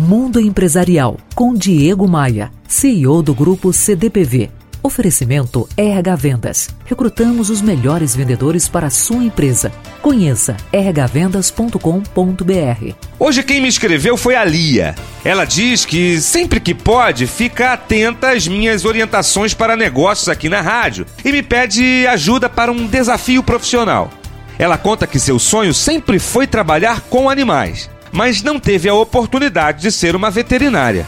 Mundo Empresarial com Diego Maia, CEO do grupo CDPV. Oferecimento RH Vendas. Recrutamos os melhores vendedores para a sua empresa. Conheça rhvendas.com.br. Hoje quem me escreveu foi a Lia. Ela diz que sempre que pode fica atenta às minhas orientações para negócios aqui na rádio e me pede ajuda para um desafio profissional. Ela conta que seu sonho sempre foi trabalhar com animais, mas não teve a oportunidade de ser uma veterinária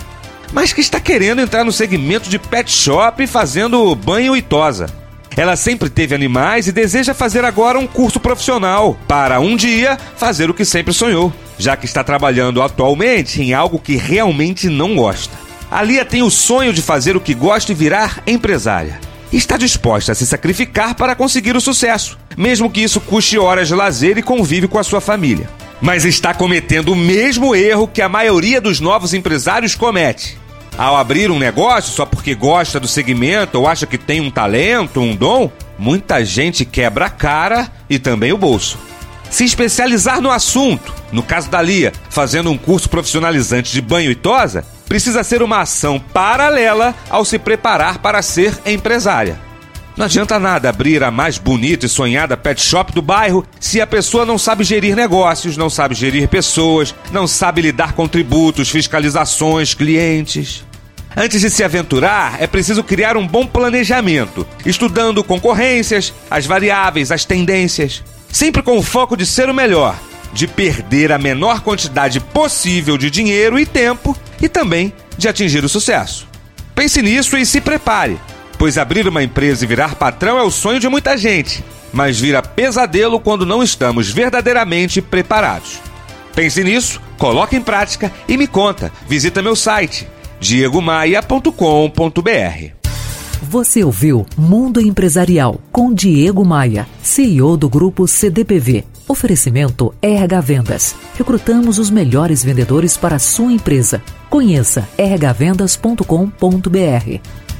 mas que está querendo entrar no segmento de pet shop fazendo banho e tosa. Ela sempre teve animais e deseja fazer agora um curso profissional para um dia fazer o que sempre sonhou, já que está trabalhando atualmente em algo que realmente não gosta. A Lia tem o sonho de fazer o que gosta e virar empresária. Está disposta a se sacrificar para conseguir o sucesso, mesmo que isso custe horas de lazer e convívio com a sua família. Mas está cometendo o mesmo erro que a maioria dos novos empresários comete ao abrir um negócio só porque gosta do segmento ou acha que tem um talento, um dom, muita gente quebra a cara e também o bolso. Se especializar no assunto, no caso da Lia, fazendo um curso profissionalizante de banho e tosa, precisa ser uma ação paralela ao se preparar para ser empresária. Não adianta nada abrir a mais bonita e sonhada pet shop do bairro se a pessoa não sabe gerir negócios, não sabe gerir pessoas, não sabe lidar com tributos, fiscalizações, clientes. Antes de se aventurar, é preciso criar um bom planejamento, estudando concorrências, as variáveis, as tendências, sempre com o foco de ser o melhor, de perder a menor quantidade possível de dinheiro e tempo e também de atingir o sucesso. Pense nisso e se prepare pois abrir uma empresa e virar patrão é o sonho de muita gente, mas vira pesadelo quando não estamos verdadeiramente preparados. Pense nisso, coloque em prática e me conta. Visita meu site diegomaia.com.br. Você ouviu Mundo Empresarial com Diego Maia, CEO do grupo CDPV. Oferecimento RH Vendas. Recrutamos os melhores vendedores para a sua empresa. Conheça rhvendas.com.br.